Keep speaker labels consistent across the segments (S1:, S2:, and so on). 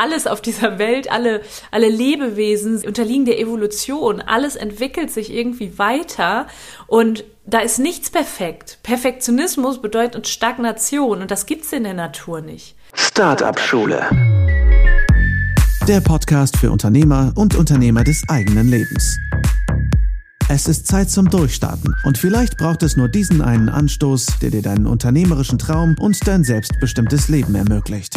S1: alles auf dieser Welt, alle, alle Lebewesen unterliegen der Evolution. Alles entwickelt sich irgendwie weiter und da ist nichts perfekt. Perfektionismus bedeutet Stagnation und das gibt's in der Natur nicht.
S2: Startup Schule.
S3: Der Podcast für Unternehmer und Unternehmer des eigenen Lebens. Es ist Zeit zum Durchstarten und vielleicht braucht es nur diesen einen Anstoß, der dir deinen unternehmerischen Traum und dein selbstbestimmtes Leben ermöglicht.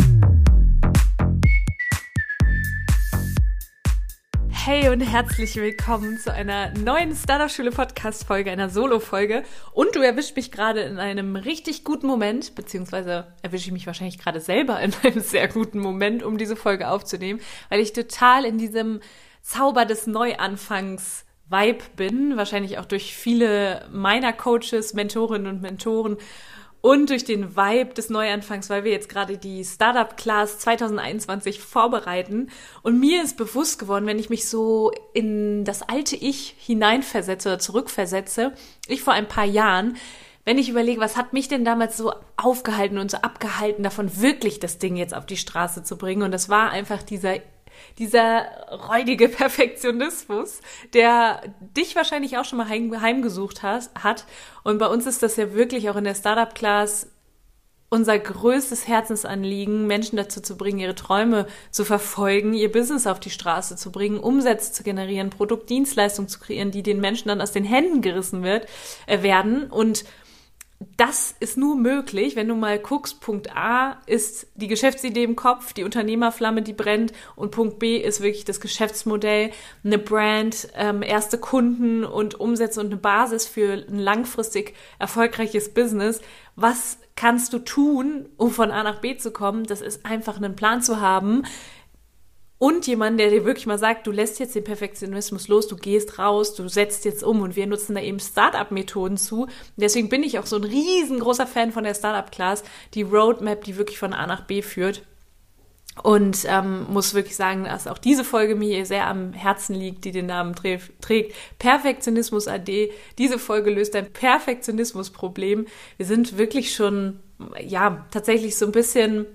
S1: Hey und herzlich willkommen zu einer neuen Startup Schule Podcast Folge, einer Solo Folge. Und du erwischt mich gerade in einem richtig guten Moment, beziehungsweise erwische ich mich wahrscheinlich gerade selber in einem sehr guten Moment, um diese Folge aufzunehmen, weil ich total in diesem Zauber des Neuanfangs Vibe bin, wahrscheinlich auch durch viele meiner Coaches, Mentorinnen und Mentoren und durch den Vibe des Neuanfangs, weil wir jetzt gerade die Startup Class 2021 vorbereiten. Und mir ist bewusst geworden, wenn ich mich so in das alte Ich hineinversetze oder zurückversetze, ich vor ein paar Jahren, wenn ich überlege, was hat mich denn damals so aufgehalten und so abgehalten, davon wirklich das Ding jetzt auf die Straße zu bringen. Und das war einfach dieser dieser räudige Perfektionismus, der dich wahrscheinlich auch schon mal heim, heimgesucht has, hat. Und bei uns ist das ja wirklich auch in der Startup-Class unser größtes Herzensanliegen, Menschen dazu zu bringen, ihre Träume zu verfolgen, ihr Business auf die Straße zu bringen, Umsätze zu generieren, Produktdienstleistungen zu kreieren, die den Menschen dann aus den Händen gerissen wird, äh, werden. Und das ist nur möglich, wenn du mal guckst, Punkt A ist die Geschäftsidee im Kopf, die Unternehmerflamme, die brennt und Punkt B ist wirklich das Geschäftsmodell, eine Brand, ähm, erste Kunden und Umsätze und eine Basis für ein langfristig erfolgreiches Business. Was kannst du tun, um von A nach B zu kommen? Das ist einfach einen Plan zu haben, und jemand, der dir wirklich mal sagt, du lässt jetzt den Perfektionismus los, du gehst raus, du setzt jetzt um und wir nutzen da eben Startup-Methoden zu. Deswegen bin ich auch so ein riesengroßer Fan von der Startup-Class, die Roadmap, die wirklich von A nach B führt. Und ähm, muss wirklich sagen, dass auch diese Folge mir sehr am Herzen liegt, die den Namen trägt. Perfektionismus AD. Diese Folge löst ein Perfektionismus-Problem. Wir sind wirklich schon, ja, tatsächlich so ein bisschen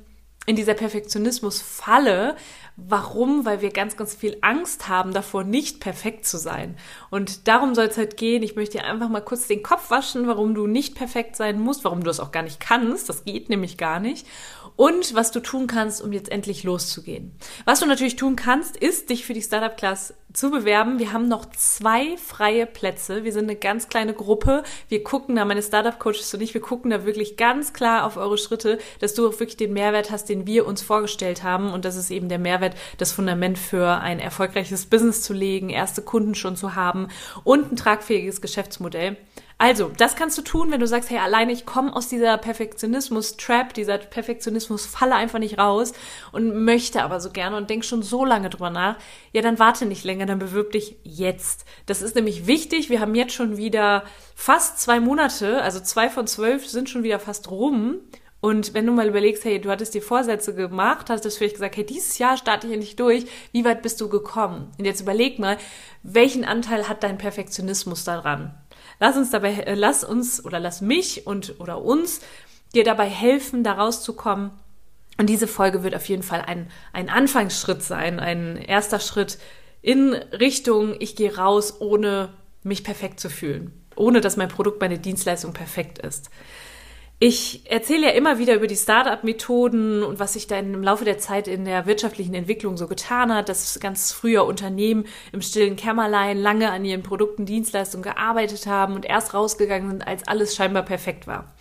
S1: in dieser Perfektionismus-Falle, Warum? Weil wir ganz, ganz viel Angst haben davor, nicht perfekt zu sein. Und darum soll es halt gehen. Ich möchte dir einfach mal kurz den Kopf waschen, warum du nicht perfekt sein musst, warum du es auch gar nicht kannst. Das geht nämlich gar nicht und was du tun kannst, um jetzt endlich loszugehen. Was du natürlich tun kannst, ist, dich für die Startup Class zu bewerben. Wir haben noch zwei freie Plätze. Wir sind eine ganz kleine Gruppe. Wir gucken da, meine Startup Coaches und ich, wir gucken da wirklich ganz klar auf eure Schritte, dass du auch wirklich den Mehrwert hast, den wir uns vorgestellt haben. Und das ist eben der Mehrwert, das Fundament für ein erfolgreiches Business zu legen, erste Kunden schon zu haben und ein tragfähiges Geschäftsmodell. Also, das kannst du tun, wenn du sagst, hey, alleine ich komme aus dieser Perfektionismus-Trap, dieser Perfektionismus-Falle einfach nicht raus und möchte aber so gerne und denk schon so lange drüber nach. Ja, dann warte nicht länger, dann bewirb dich jetzt. Das ist nämlich wichtig. Wir haben jetzt schon wieder fast zwei Monate, also zwei von zwölf sind schon wieder fast rum. Und wenn du mal überlegst, hey, du hattest dir Vorsätze gemacht, hast du vielleicht gesagt, hey, dieses Jahr starte ich endlich durch, wie weit bist du gekommen? Und jetzt überleg mal, welchen Anteil hat dein Perfektionismus daran? Lass uns dabei, äh, lass uns oder lass mich und oder uns dir dabei helfen, da rauszukommen. Und diese Folge wird auf jeden Fall ein, ein Anfangsschritt sein, ein erster Schritt in Richtung, ich gehe raus, ohne mich perfekt zu fühlen, ohne dass mein Produkt, meine Dienstleistung perfekt ist. Ich erzähle ja immer wieder über die Startup-Methoden und was sich da im Laufe der Zeit in der wirtschaftlichen Entwicklung so getan hat, dass ganz früher Unternehmen im stillen Kämmerlein lange an ihren Produkten, Dienstleistungen gearbeitet haben und erst rausgegangen sind, als alles scheinbar perfekt war.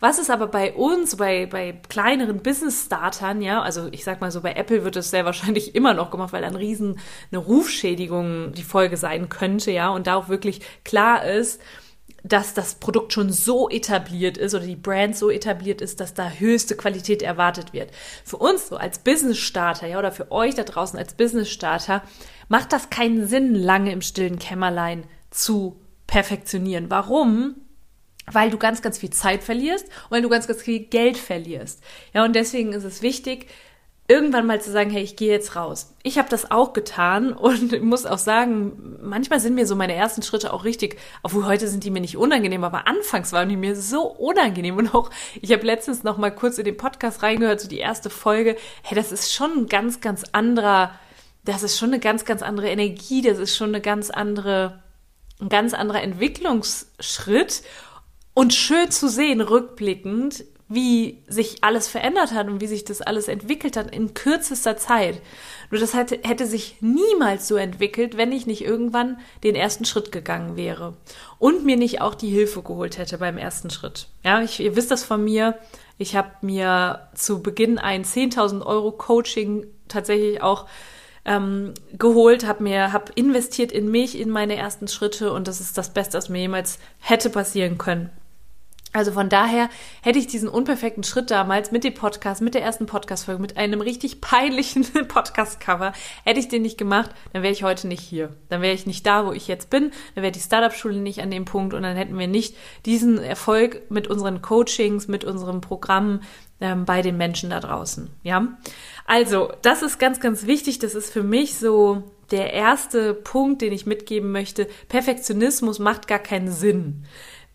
S1: Was ist aber bei uns, bei, bei kleineren Business-Startern, ja, also ich sag mal so, bei Apple wird es sehr wahrscheinlich immer noch gemacht, weil dann riesen eine Rufschädigung die Folge sein könnte, ja, und da auch wirklich klar ist, dass das Produkt schon so etabliert ist oder die Brand so etabliert ist, dass da höchste Qualität erwartet wird. Für uns so als Business Starter, ja, oder für euch da draußen als Business Starter, macht das keinen Sinn, lange im stillen Kämmerlein zu perfektionieren. Warum? Weil du ganz, ganz viel Zeit verlierst und weil du ganz, ganz viel Geld verlierst. Ja, und deswegen ist es wichtig, irgendwann mal zu sagen, hey, ich gehe jetzt raus. Ich habe das auch getan und muss auch sagen, manchmal sind mir so meine ersten Schritte auch richtig, obwohl heute sind die mir nicht unangenehm, aber anfangs waren die mir so unangenehm und auch ich habe letztens noch mal kurz in den Podcast reingehört, so die erste Folge. Hey, das ist schon ein ganz ganz anderer, das ist schon eine ganz ganz andere Energie, das ist schon eine ganz andere ein ganz anderer Entwicklungsschritt und schön zu sehen rückblickend, wie sich alles verändert hat und wie sich das alles entwickelt hat in kürzester Zeit. Nur das hätte, hätte sich niemals so entwickelt, wenn ich nicht irgendwann den ersten Schritt gegangen wäre und mir nicht auch die Hilfe geholt hätte beim ersten Schritt. Ja, ich, ihr wisst das von mir. Ich habe mir zu Beginn ein 10.000 Euro Coaching tatsächlich auch ähm, geholt, habe mir, habe investiert in mich, in meine ersten Schritte und das ist das Beste, was mir jemals hätte passieren können. Also von daher hätte ich diesen unperfekten Schritt damals mit dem Podcast, mit der ersten Podcast-Folge, mit einem richtig peinlichen Podcast-Cover, hätte ich den nicht gemacht, dann wäre ich heute nicht hier. Dann wäre ich nicht da, wo ich jetzt bin, dann wäre die Startup-Schule nicht an dem Punkt und dann hätten wir nicht diesen Erfolg mit unseren Coachings, mit unserem Programm ähm, bei den Menschen da draußen. Ja, also das ist ganz, ganz wichtig. Das ist für mich so der erste Punkt, den ich mitgeben möchte. Perfektionismus macht gar keinen Sinn.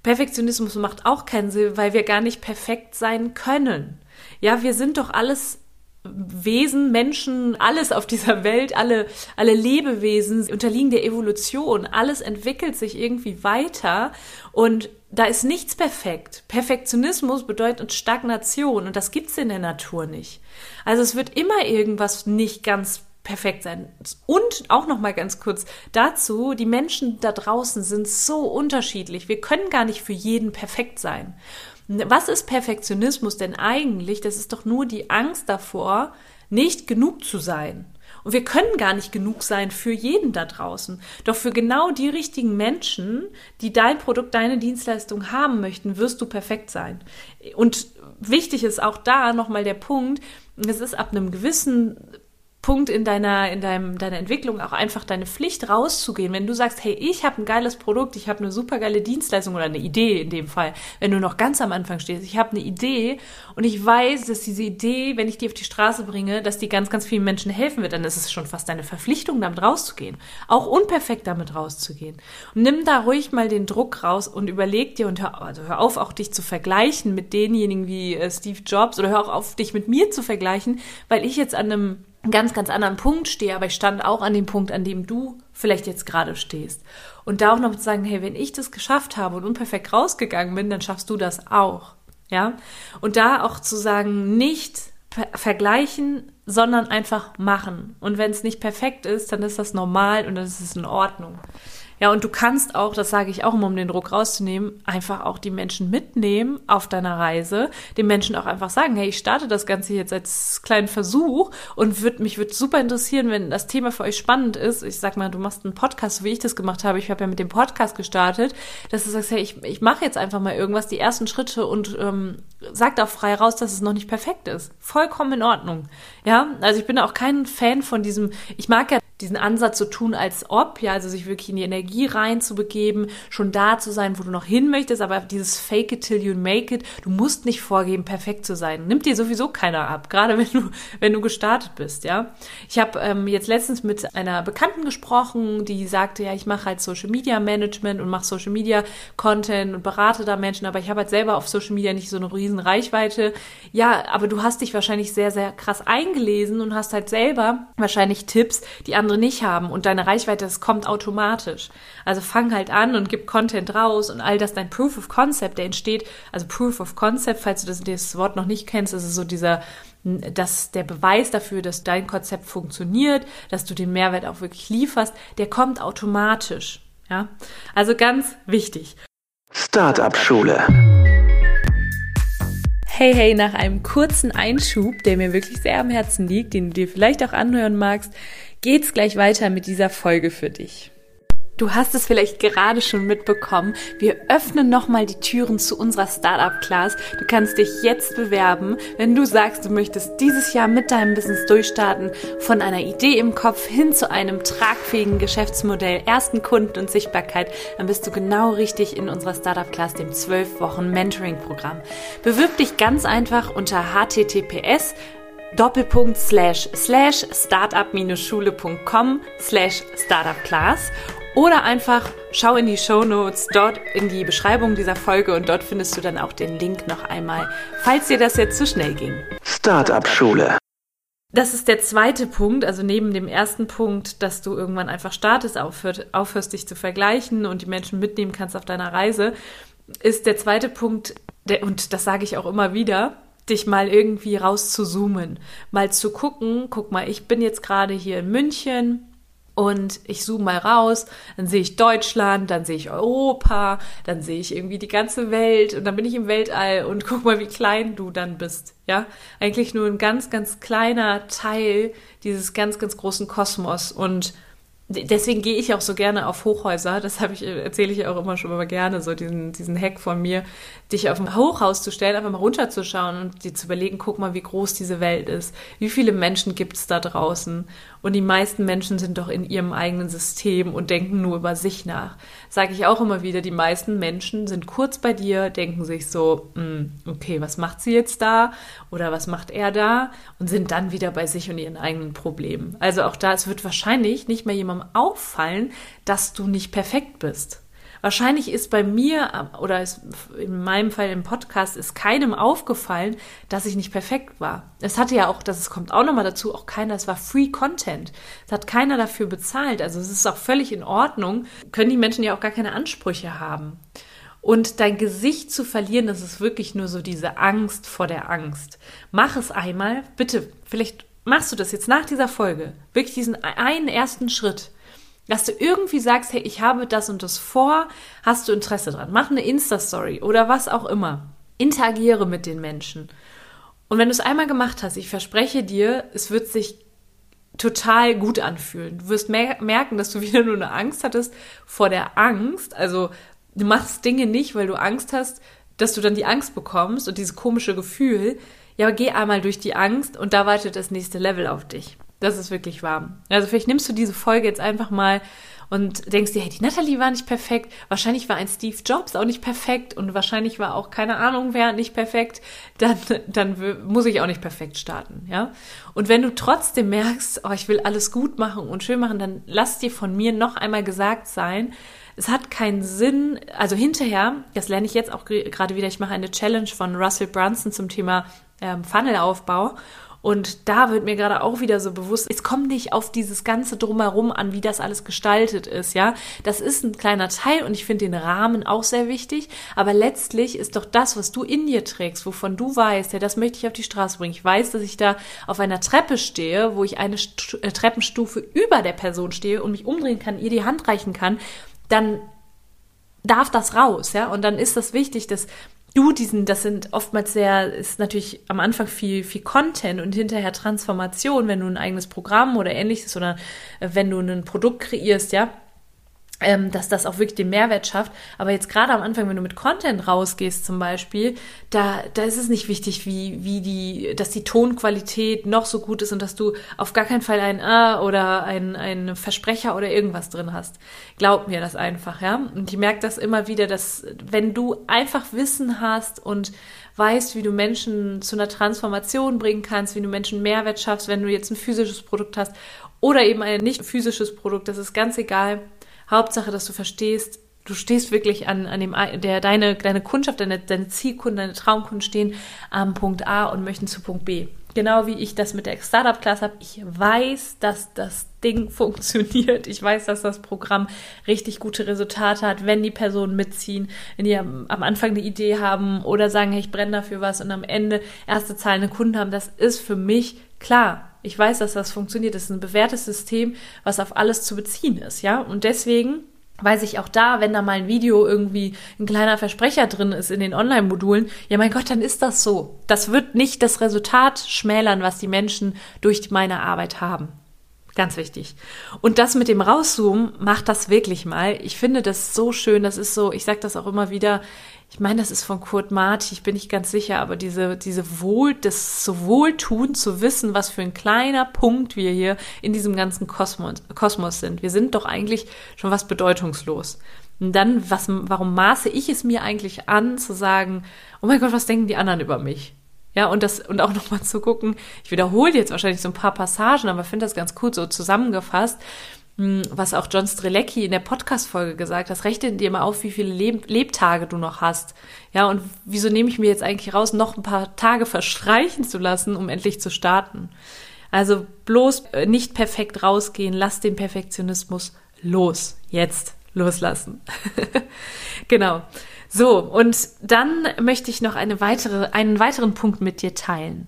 S1: Perfektionismus macht auch keinen Sinn, weil wir gar nicht perfekt sein können. Ja, wir sind doch alles Wesen, Menschen, alles auf dieser Welt, alle, alle Lebewesen unterliegen der Evolution. Alles entwickelt sich irgendwie weiter und da ist nichts perfekt. Perfektionismus bedeutet Stagnation und das gibt's in der Natur nicht. Also es wird immer irgendwas nicht ganz perfekt sein. Und auch noch mal ganz kurz dazu, die Menschen da draußen sind so unterschiedlich. Wir können gar nicht für jeden perfekt sein. Was ist Perfektionismus denn eigentlich? Das ist doch nur die Angst davor, nicht genug zu sein. Und wir können gar nicht genug sein für jeden da draußen. Doch für genau die richtigen Menschen, die dein Produkt, deine Dienstleistung haben möchten, wirst du perfekt sein. Und wichtig ist auch da nochmal der Punkt, es ist ab einem gewissen Punkt in deiner, in deinem, deiner Entwicklung auch einfach deine Pflicht rauszugehen. Wenn du sagst, hey, ich habe ein geiles Produkt, ich habe eine super geile Dienstleistung oder eine Idee in dem Fall, wenn du noch ganz am Anfang stehst, ich habe eine Idee und ich weiß, dass diese Idee, wenn ich die auf die Straße bringe, dass die ganz, ganz vielen Menschen helfen wird, dann ist es schon fast deine Verpflichtung, damit rauszugehen. Auch unperfekt damit rauszugehen. Und nimm da ruhig mal den Druck raus und überleg dir und hör, also hör auf, auch dich zu vergleichen mit denjenigen wie äh, Steve Jobs oder hör auch auf, dich mit mir zu vergleichen, weil ich jetzt an einem ganz, ganz anderen Punkt stehe, aber ich stand auch an dem Punkt, an dem du vielleicht jetzt gerade stehst. Und da auch noch zu sagen, hey, wenn ich das geschafft habe und unperfekt rausgegangen bin, dann schaffst du das auch. Ja? Und da auch zu sagen, nicht vergleichen, sondern einfach machen. Und wenn es nicht perfekt ist, dann ist das normal und dann ist es in Ordnung. Ja, und du kannst auch, das sage ich auch immer, um den Druck rauszunehmen, einfach auch die Menschen mitnehmen auf deiner Reise, den Menschen auch einfach sagen, hey, ich starte das Ganze jetzt als kleinen Versuch und würd, mich würde super interessieren, wenn das Thema für euch spannend ist. Ich sag mal, du machst einen Podcast, so wie ich das gemacht habe. Ich habe ja mit dem Podcast gestartet, dass du sagst, hey, ich, ich mache jetzt einfach mal irgendwas, die ersten Schritte und ähm, sagt auch frei raus, dass es noch nicht perfekt ist. Vollkommen in Ordnung. Ja, also ich bin auch kein Fan von diesem, ich mag ja diesen Ansatz so tun, als ob, ja, also sich wirklich in die Energie reinzubegeben, schon da zu sein, wo du noch hin möchtest, aber dieses Fake it till you make it, du musst nicht vorgeben, perfekt zu sein. Nimmt dir sowieso keiner ab, gerade wenn du, wenn du gestartet bist, ja. Ich habe ähm, jetzt letztens mit einer Bekannten gesprochen, die sagte, ja, ich mache halt Social Media Management und mache Social Media Content und berate da Menschen, aber ich habe halt selber auf Social Media nicht so eine riesen Reichweite. Ja, aber du hast dich wahrscheinlich sehr, sehr krass eingelesen und hast halt selber wahrscheinlich Tipps, die andere nicht haben und deine Reichweite, das kommt automatisch. Also fang halt an und gib Content raus und all das, dein Proof of Concept, der entsteht, also Proof of Concept, falls du das, das Wort noch nicht kennst, ist es so dieser, dass der Beweis dafür, dass dein Konzept funktioniert, dass du den Mehrwert auch wirklich lieferst, der kommt automatisch. Ja, also ganz wichtig.
S3: Startup Schule.
S1: Hey, hey, nach einem kurzen Einschub, der mir wirklich sehr am Herzen liegt, den du dir vielleicht auch anhören magst, geht's gleich weiter mit dieser Folge für dich. Du hast es vielleicht gerade schon mitbekommen. Wir öffnen nochmal die Türen zu unserer Startup Class. Du kannst dich jetzt bewerben, wenn du sagst, du möchtest dieses Jahr mit deinem Business durchstarten, von einer Idee im Kopf hin zu einem tragfähigen Geschäftsmodell, ersten Kunden und Sichtbarkeit. Dann bist du genau richtig in unserer Startup Class, dem 12 Wochen Mentoring Programm. Bewirb dich ganz einfach unter https Doppelpunkt slash slash startup-schule.com slash startupclass oder einfach schau in die Show Notes, dort in die Beschreibung dieser Folge und dort findest du dann auch den Link noch einmal, falls dir das jetzt zu schnell ging.
S3: Startup Schule.
S1: Das ist der zweite Punkt, also neben dem ersten Punkt, dass du irgendwann einfach startest, aufhört, aufhörst dich zu vergleichen und die Menschen mitnehmen kannst auf deiner Reise, ist der zweite Punkt, der, und das sage ich auch immer wieder, dich mal irgendwie rauszuzoomen, mal zu gucken, guck mal, ich bin jetzt gerade hier in München, und ich zoome mal raus, dann sehe ich Deutschland, dann sehe ich Europa, dann sehe ich irgendwie die ganze Welt und dann bin ich im Weltall und guck mal, wie klein du dann bist. Ja, eigentlich nur ein ganz, ganz kleiner Teil dieses ganz, ganz großen Kosmos und deswegen gehe ich auch so gerne auf Hochhäuser. Das habe ich, erzähle ich auch immer schon mal gerne, so diesen, diesen Hack von mir, dich auf ein Hochhaus zu stellen, einfach mal runterzuschauen und dir zu überlegen, guck mal, wie groß diese Welt ist. Wie viele Menschen gibt es da draußen? Und die meisten Menschen sind doch in ihrem eigenen System und denken nur über sich nach. Sage ich auch immer wieder, die meisten Menschen sind kurz bei dir, denken sich so, hm, okay, was macht sie jetzt da? Oder was macht er da? Und sind dann wieder bei sich und ihren eigenen Problemen. Also auch da, es wird wahrscheinlich nicht mehr jemandem auffallen, dass du nicht perfekt bist. Wahrscheinlich ist bei mir oder in meinem Fall im Podcast ist keinem aufgefallen, dass ich nicht perfekt war. Es hatte ja auch, das kommt auch nochmal dazu, auch keiner, es war Free Content. Es hat keiner dafür bezahlt. Also es ist auch völlig in Ordnung. Können die Menschen ja auch gar keine Ansprüche haben. Und dein Gesicht zu verlieren, das ist wirklich nur so diese Angst vor der Angst. Mach es einmal, bitte, vielleicht machst du das jetzt nach dieser Folge. Wirklich diesen einen ersten Schritt dass du irgendwie sagst, hey, ich habe das und das vor, hast du Interesse dran? Mach eine Insta-Story oder was auch immer. Interagiere mit den Menschen. Und wenn du es einmal gemacht hast, ich verspreche dir, es wird sich total gut anfühlen. Du wirst mer merken, dass du wieder nur eine Angst hattest vor der Angst. Also du machst Dinge nicht, weil du Angst hast, dass du dann die Angst bekommst und dieses komische Gefühl. Ja, geh einmal durch die Angst und da wartet das nächste Level auf dich. Das ist wirklich warm. Also vielleicht nimmst du diese Folge jetzt einfach mal und denkst dir, hey, die Natalie war nicht perfekt. Wahrscheinlich war ein Steve Jobs auch nicht perfekt und wahrscheinlich war auch keine Ahnung wer nicht perfekt. Dann, dann muss ich auch nicht perfekt starten, ja. Und wenn du trotzdem merkst, oh, ich will alles gut machen und schön machen, dann lass dir von mir noch einmal gesagt sein, es hat keinen Sinn, also hinterher, das lerne ich jetzt auch gerade wieder, ich mache eine Challenge von Russell Brunson zum Thema ähm, Funnelaufbau und da wird mir gerade auch wieder so bewusst, es kommt nicht auf dieses ganze Drumherum an, wie das alles gestaltet ist, ja. Das ist ein kleiner Teil und ich finde den Rahmen auch sehr wichtig. Aber letztlich ist doch das, was du in dir trägst, wovon du weißt, ja, das möchte ich auf die Straße bringen. Ich weiß, dass ich da auf einer Treppe stehe, wo ich eine St äh, Treppenstufe über der Person stehe und mich umdrehen kann, ihr die Hand reichen kann, dann darf das raus, ja. Und dann ist das wichtig, dass du diesen, das sind oftmals sehr, ist natürlich am Anfang viel, viel Content und hinterher Transformation, wenn du ein eigenes Programm oder ähnliches oder äh, wenn du ein Produkt kreierst, ja, ähm, dass das auch wirklich den Mehrwert schafft. Aber jetzt gerade am Anfang, wenn du mit Content rausgehst zum Beispiel, da, da ist es nicht wichtig, wie, wie die, dass die Tonqualität noch so gut ist und dass du auf gar keinen Fall ein A oder ein, ein Versprecher oder irgendwas drin hast. Glaub mir das einfach, ja. Und ich merke das immer wieder, dass wenn du einfach Wissen hast und weißt, wie du Menschen zu einer Transformation bringen kannst, wie du Menschen Mehrwert schaffst, wenn du jetzt ein physisches Produkt hast oder eben ein nicht physisches Produkt, das ist ganz egal Hauptsache, dass du verstehst, du stehst wirklich an, an dem, der, deine, deine Kundschaft, deine, deine Zielkunden, deine Traumkunden stehen am Punkt A und möchten zu Punkt B. Genau wie ich das mit der Startup-Class habe. Ich weiß, dass das Ding funktioniert. Ich weiß, dass das Programm richtig gute Resultate hat, wenn die Personen mitziehen, wenn die am, am Anfang eine Idee haben oder sagen, hey, ich brenne dafür was und am Ende erste zahlende Kunden haben. Das ist für mich klar. Ich weiß, dass das funktioniert. Das ist ein bewährtes System, was auf alles zu beziehen ist, ja. Und deswegen weiß ich auch da, wenn da mal ein Video irgendwie ein kleiner Versprecher drin ist in den Online-Modulen, ja mein Gott, dann ist das so. Das wird nicht das Resultat schmälern, was die Menschen durch meine Arbeit haben. Ganz wichtig. Und das mit dem Rauszoomen, macht das wirklich mal. Ich finde das so schön. Das ist so, ich sage das auch immer wieder, ich meine, das ist von Kurt Marti, ich bin nicht ganz sicher, aber diese, diese Wohl, das so Wohltun zu wissen, was für ein kleiner Punkt wir hier in diesem ganzen Kosmos, Kosmos sind. Wir sind doch eigentlich schon was bedeutungslos. Und dann, was, warum maße ich es mir eigentlich an, zu sagen, oh mein Gott, was denken die anderen über mich? Ja, und das, und auch nochmal zu gucken, ich wiederhole jetzt wahrscheinlich so ein paar Passagen, aber finde das ganz cool so zusammengefasst, hm, was auch John Strelecki in der Podcast-Folge gesagt hat, rechne dir mal auf, wie viele Leb Lebtage du noch hast. Ja, und wieso nehme ich mir jetzt eigentlich raus, noch ein paar Tage verstreichen zu lassen, um endlich zu starten? Also bloß äh, nicht perfekt rausgehen, lass den Perfektionismus los. Jetzt loslassen. genau. So, und dann möchte ich noch eine weitere, einen weiteren Punkt mit dir teilen.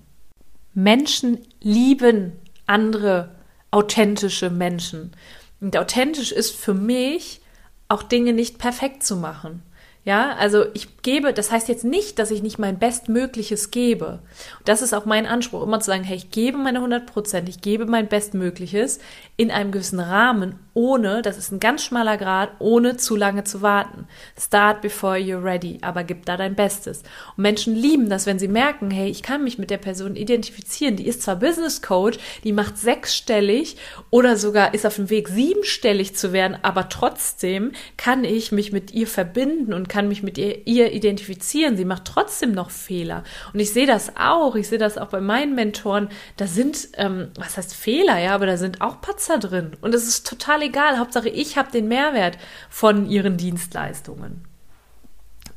S1: Menschen lieben andere authentische Menschen. Und authentisch ist für mich auch Dinge nicht perfekt zu machen. Ja, also ich gebe, das heißt jetzt nicht, dass ich nicht mein Bestmögliches gebe. Das ist auch mein Anspruch, immer zu sagen, hey, ich gebe meine 100 Prozent, ich gebe mein Bestmögliches in einem gewissen Rahmen, ohne, das ist ein ganz schmaler Grad, ohne zu lange zu warten. Start before you're ready, aber gib da dein Bestes. Und Menschen lieben das, wenn sie merken, hey, ich kann mich mit der Person identifizieren. Die ist zwar Business Coach, die macht sechsstellig oder sogar ist auf dem Weg siebenstellig zu werden, aber trotzdem kann ich mich mit ihr verbinden und kann mich mit ihr, ihr identifizieren. Sie macht trotzdem noch Fehler. Und ich sehe das auch. Ich sehe das auch bei meinen Mentoren. Da sind, ähm, was heißt Fehler, ja, aber da sind auch Patzer drin. Und es ist total egal. Hauptsache, ich habe den Mehrwert von ihren Dienstleistungen.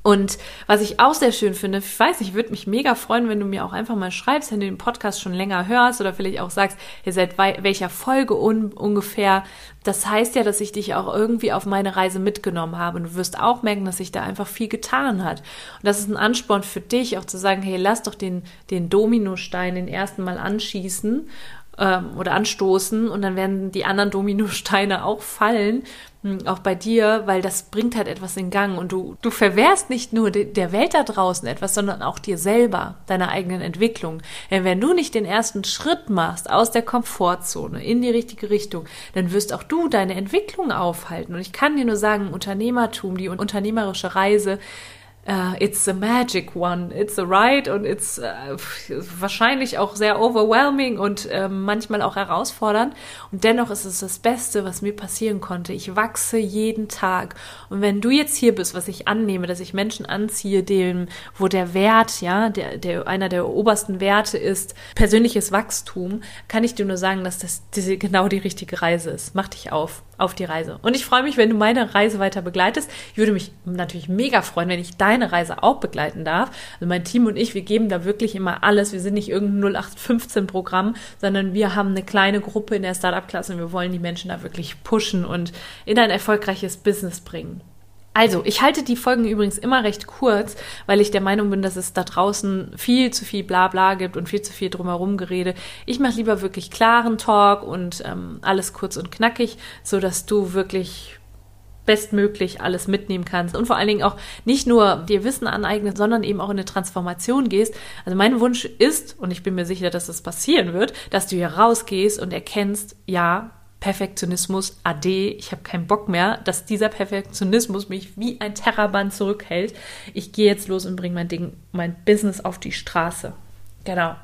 S1: Und was ich auch sehr schön finde, ich weiß, ich würde mich mega freuen, wenn du mir auch einfach mal schreibst, wenn du den Podcast schon länger hörst oder vielleicht auch sagst, ihr seid welcher Folge un ungefähr. Das heißt ja, dass ich dich auch irgendwie auf meine Reise mitgenommen habe. Und du wirst auch merken, dass sich da einfach viel getan hat. Und das ist ein Ansporn für dich, auch zu sagen, hey, lass doch den, den Dominostein den ersten Mal anschießen ähm, oder anstoßen und dann werden die anderen Dominosteine auch fallen hm, auch bei dir, weil das bringt halt etwas in Gang und du, du verwehrst nicht nur de, der Welt da draußen etwas, sondern auch dir selber, deiner eigenen Entwicklung. Denn wenn du nicht den ersten Schritt machst aus der Komfortzone in die richtige Richtung, dann wirst auch du deine Entwicklung aufhalten. Und ich kann dir nur sagen, Unternehmertum, die unternehmerische Reise, Uh, it's the magic one, it's the right und it's uh, wahrscheinlich auch sehr overwhelming und uh, manchmal auch herausfordernd. Und dennoch ist es das Beste, was mir passieren konnte. Ich wachse jeden Tag. Und wenn du jetzt hier bist, was ich annehme, dass ich Menschen anziehe, dem, wo der Wert, ja, der, der einer der obersten Werte ist, persönliches Wachstum, kann ich dir nur sagen, dass das diese, genau die richtige Reise ist. Mach dich auf auf die Reise. Und ich freue mich, wenn du meine Reise weiter begleitest. Ich würde mich natürlich mega freuen, wenn ich deine Reise auch begleiten darf. Also mein Team und ich, wir geben da wirklich immer alles. Wir sind nicht irgendein 0815 Programm, sondern wir haben eine kleine Gruppe in der Startup-Klasse und wir wollen die Menschen da wirklich pushen und in ein erfolgreiches Business bringen. Also, ich halte die Folgen übrigens immer recht kurz, weil ich der Meinung bin, dass es da draußen viel zu viel Blabla gibt und viel zu viel drumherum gerede. Ich mache lieber wirklich klaren Talk und ähm, alles kurz und knackig, so dass du wirklich bestmöglich alles mitnehmen kannst und vor allen Dingen auch nicht nur dir Wissen aneignen, sondern eben auch in eine Transformation gehst. Also mein Wunsch ist, und ich bin mir sicher, dass das passieren wird, dass du hier rausgehst und erkennst, ja, Perfektionismus, ade, ich habe keinen Bock mehr, dass dieser Perfektionismus mich wie ein Terraband zurückhält. Ich gehe jetzt los und bringe mein Ding, mein Business auf die Straße. Genau.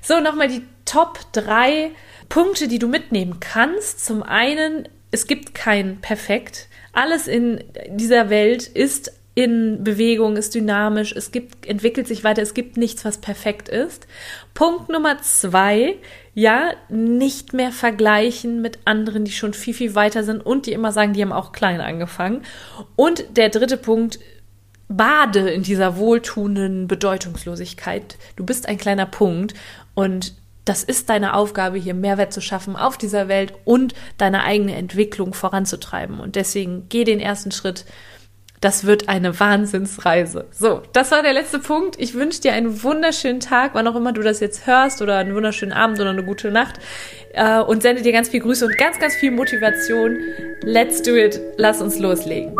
S1: So, nochmal die Top 3 Punkte, die du mitnehmen kannst. Zum einen, es gibt kein Perfekt. Alles in dieser Welt ist in Bewegung, ist dynamisch, es gibt, entwickelt sich weiter, es gibt nichts, was perfekt ist. Punkt Nummer zwei, ja, nicht mehr vergleichen mit anderen, die schon viel, viel weiter sind und die immer sagen, die haben auch klein angefangen. Und der dritte Punkt, bade in dieser wohltuenden Bedeutungslosigkeit. Du bist ein kleiner Punkt und das ist deine Aufgabe, hier Mehrwert zu schaffen auf dieser Welt und deine eigene Entwicklung voranzutreiben. Und deswegen geh den ersten Schritt das wird eine Wahnsinnsreise. So, das war der letzte Punkt. Ich wünsche dir einen wunderschönen Tag, wann auch immer du das jetzt hörst, oder einen wunderschönen Abend oder eine gute Nacht. Äh, und sende dir ganz viel Grüße und ganz, ganz viel Motivation. Let's do it. Lass uns loslegen.